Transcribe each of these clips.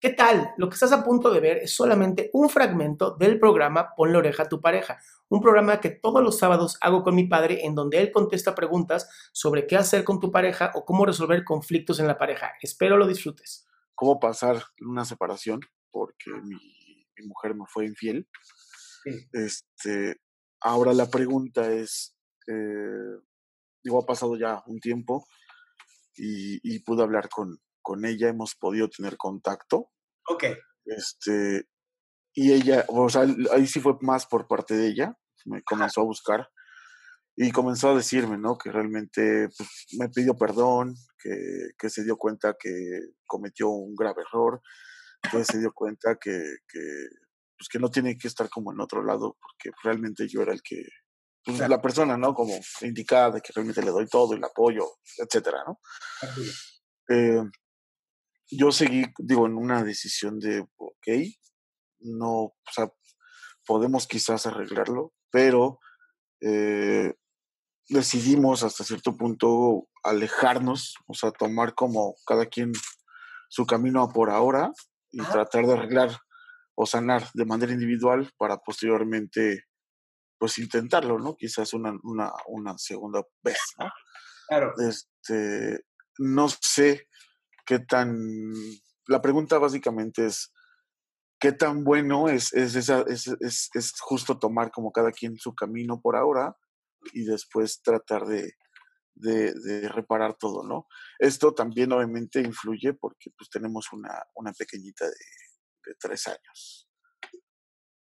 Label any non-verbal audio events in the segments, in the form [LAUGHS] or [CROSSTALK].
¿Qué tal? Lo que estás a punto de ver es solamente un fragmento del programa Pon la oreja a tu pareja, un programa que todos los sábados hago con mi padre en donde él contesta preguntas sobre qué hacer con tu pareja o cómo resolver conflictos en la pareja. Espero lo disfrutes. ¿Cómo pasar una separación? Porque mi, mujer me fue infiel. Este, ahora la pregunta es, eh, digo, ha pasado ya un tiempo y, y pude hablar con, con ella hemos podido tener contacto. Ok. Este, y ella, o sea, ahí sí fue más por parte de ella, me comenzó a buscar y comenzó a decirme, ¿no? Que realmente pues, me pidió perdón, que, que, se dio cuenta que cometió un grave error, que se dio cuenta que, que, pues, que no tiene que estar como en otro lado, porque realmente yo era el que, pues, la persona, ¿no? Como indicada, que realmente le doy todo, el apoyo, etcétera, ¿no? Eh, yo seguí, digo, en una decisión de, ok, no, o sea, podemos quizás arreglarlo, pero eh, decidimos hasta cierto punto alejarnos, o sea, tomar como cada quien su camino por ahora y tratar de arreglar o sanar de manera individual para posteriormente, pues intentarlo, ¿no? Quizás una, una, una segunda vez, ¿no? Claro. Este, no sé qué tan... La pregunta básicamente es, ¿qué tan bueno es, es, esa, es, es, es justo tomar como cada quien su camino por ahora y después tratar de, de, reparar todo, ¿no? Esto también obviamente influye porque pues tenemos una, una pequeñita de, de, tres años.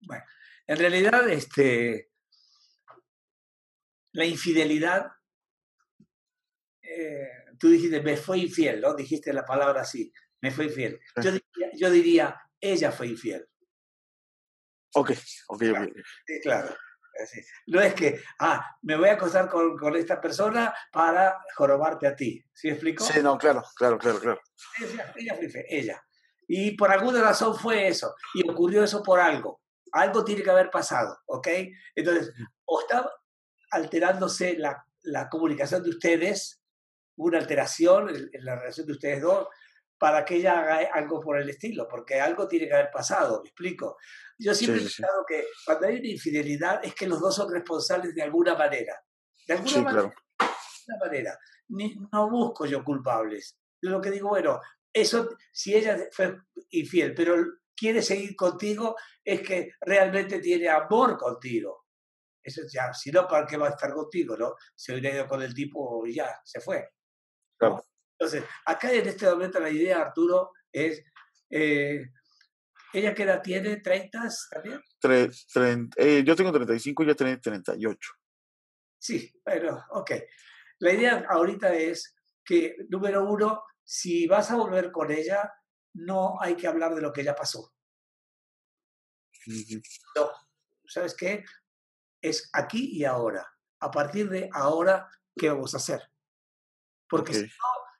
Bueno, en realidad, este, la infidelidad eh, tú dijiste, me fue infiel, ¿no? Dijiste la palabra así, me fue infiel. Yo diría, ella fue infiel. Ok, ok, ok. Sí, claro. No es que, ah, me voy a acostar con, con, esta persona para jorobarte a ti. ¿Sí me explico? Sí, no, claro, claro, claro, claro. Ella, ella fue infiel, ella. Y por alguna razón fue eso. Y ocurrió eso por algo. Algo tiene que haber pasado, ¿ok? Entonces, o está alterándose la, la comunicación de ustedes una alteración en, la relación de ustedes dos para que ella haga algo por el estilo, porque algo tiene que haber pasado, me explico. Yo siempre he pensado que cuando hay una infidelidad es que los dos son responsables de alguna manera. De alguna manera. manera. no busco yo culpables. Yo lo que digo, bueno, eso, si ella fue infiel, pero quiere seguir contigo, es que realmente tiene amor contigo. Eso ya, si no, ¿para qué va a estar contigo? ¿no? Se hubiera ido con el tipo y ya, se fue. Entonces, acá en este momento la idea, Arturo, es, eh, ¿ella qué edad tiene? ¿30 también? eh, yo tengo 35 y ella tiene 38. Sí, pero, ok. La idea ahorita es que, número uno, si vas a volver con ella, no hay que hablar de lo que ya pasó. No, ¿sabes qué? Es aquí y ahora. A partir de ahora, ¿qué vamos a hacer? Porque si no,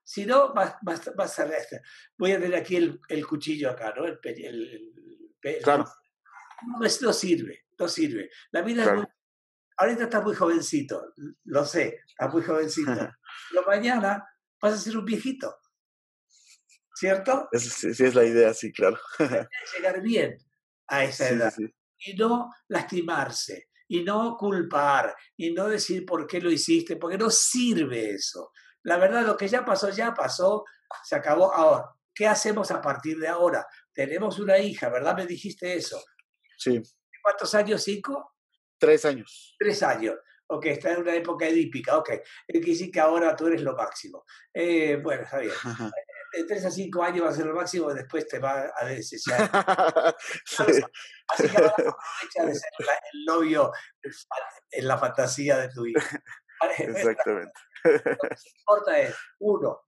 si no va, va, a ser este. Voy a tener aquí el, el cuchillo acá, ¿no? El, el, claro. No, no sirve, no sirve. La vida es muy, Ahorita está muy jovencito, lo sé, está muy jovencito. [LAUGHS] Pero mañana vas a ser un viejito. ¿Cierto? Sí, sí, es la idea, sí, claro. [LAUGHS] llegar bien a esa edad y no lastimarse y no culpar y no decir por qué lo hiciste, porque no sirve eso. La verdad, lo que ya pasó, ya pasó, se acabó. Ahora, ¿qué hacemos a partir de ahora? Tenemos una hija, ¿verdad? Me dijiste eso. Sí. ¿Cuántos años? ¿Cinco? Tres años. Tres años. Ok, está en una época edípica. Ok, quiere decir que ahora tú eres lo máximo. Eh, bueno, está bien. [LAUGHS] De tres a cinco años va a ser lo máximo, después te va a desear. [LAUGHS] Así que ahora aprovecha de ser el novio en la fantasía de tu hija. [LAUGHS] Exactamente. [LAUGHS] Lo que [LAUGHS] importa es, uno,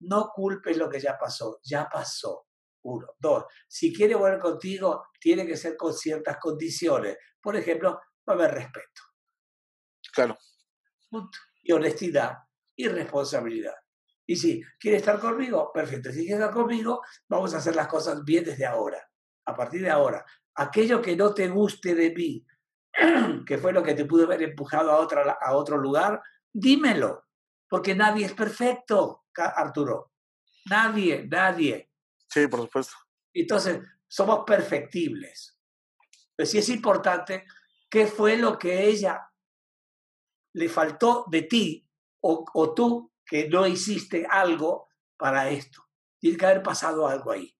no culpes lo que ya pasó, ya pasó. Uno. Dos, si quiere volver contigo, tiene que ser con ciertas condiciones. Por ejemplo, va a haber respeto. Claro. Y honestidad y responsabilidad. Y si quiere estar conmigo, perfecto. Si quiere estar conmigo, vamos a hacer las cosas bien desde ahora. A partir de ahora. Aquello que no te guste de mí, [CLEARS THROAT] que fue lo que te pudo haber empujado a, otra, a otro lugar, dímelo porque nadie es perfecto, Arturo. Nadie, nadie. Sí, por supuesto. Entonces, somos perfectibles. Pero sí es importante qué fue lo que ella le faltó de ti o, o tú que no hiciste algo para esto. Tiene que haber pasado algo ahí.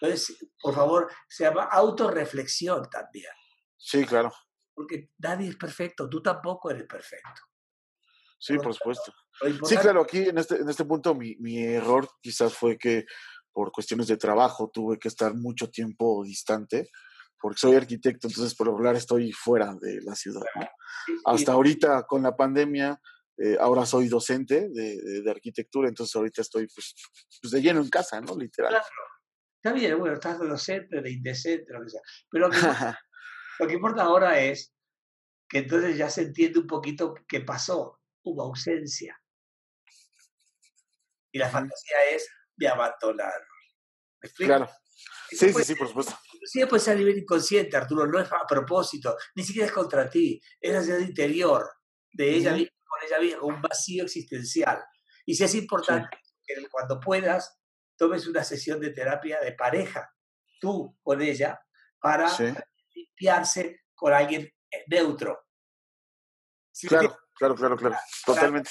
Entonces, por favor, se llama autorreflexión también. Sí, claro. Porque nadie es perfecto, tú tampoco eres perfecto. Sí, por supuesto. Sí, claro, aquí en este, en este punto mi, mi error quizás fue que por cuestiones de trabajo tuve que estar mucho tiempo distante, porque soy arquitecto, entonces por hablar estoy fuera de la ciudad. Hasta ahorita con la pandemia, eh, ahora soy docente de, de, arquitectura, entonces ahorita estoy pues, pues, de lleno en casa, ¿no? Literal. Claro. Está bien, bueno, estás de docente, de indecente, lo que sea. Pero [LAUGHS] lo que, importa ahora es que entonces ya se entiende un poquito qué pasó. Hubo ausencia. Y la fantasía es de abandonar. ¿Me explico? Claro. Sí, sí, sí, por supuesto. Sí, puede ser a nivel inconsciente, Arturo, no es a propósito, ni siquiera es contra ti, es hacia el interior de ella misma, con ella misma, un vacío existencial. Y sí es importante que cuando puedas tomes una sesión de terapia de pareja, tú con ella, para limpiarse con alguien eh, neutro. claro, claro, claro, claro, [LAUGHS] totalmente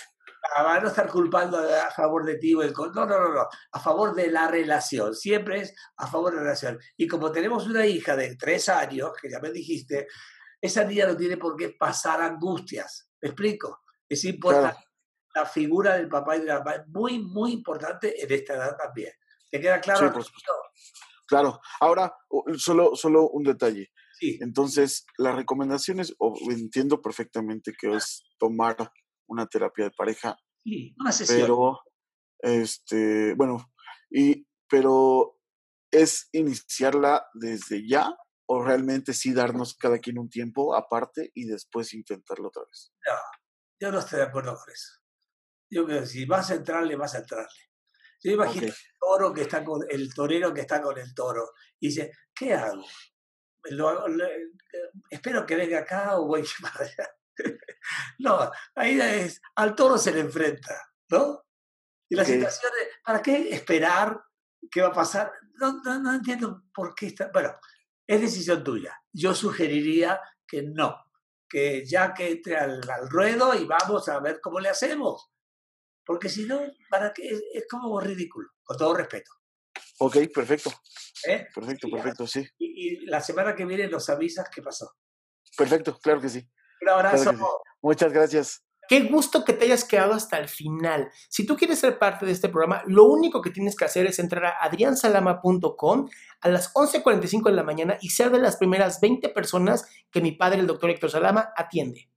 a no estar culpando a, favor de ti o el no, no, no, no, a favor de la relación, siempre es a favor de la relación. Y como tenemos una hija de tres años, que ya me dijiste, esa niña no tiene por qué pasar angustias, ¿me explico? Es importante. La figura del papá y de la mamá es muy, muy importante en esta edad también. ¿Te queda claro? Sí, claro. Ahora, solo, solo un detalle. Sí. Entonces, las recomendaciones, entiendo perfectamente que es tomar una terapia de pareja. Sí, una sesión. Pero, este, bueno, y, pero es iniciarla desde ya o realmente sí darnos cada quien un tiempo aparte y después intentarlo otra vez. No, yo no estoy de acuerdo con eso. Yo creo que si vas a entrarle, vas a entrarle. Yo imagino el toro que está con el torero que está con el toro y dice, ¿qué hago? Espero que venga acá o voy [LAUGHS] para allá. no, ahí es, al toro se le enfrenta, ¿no? Y la situación de, ¿para qué esperar qué va a pasar? No, no, entiendo por qué está. Bueno, es decisión tuya. Yo sugeriría que no, que ya que entre al, ruedo y vamos a ver cómo le hacemos. Porque si no, ¿para qué? Es, como ridículo, con todo respeto. Ok, perfecto. ¿Eh? Perfecto, perfecto, sí. Y, y, la semana que viene nos avisas qué pasó. Perfecto, claro que sí. Un abrazo. Muchas gracias. Qué gusto que te hayas quedado hasta el final. Si tú quieres ser parte de este programa, lo único que tienes que hacer es entrar a adriansalama.com a las 11.45 de la mañana y ser de las primeras 20 personas que mi padre, el doctor Héctor Salama, atiende.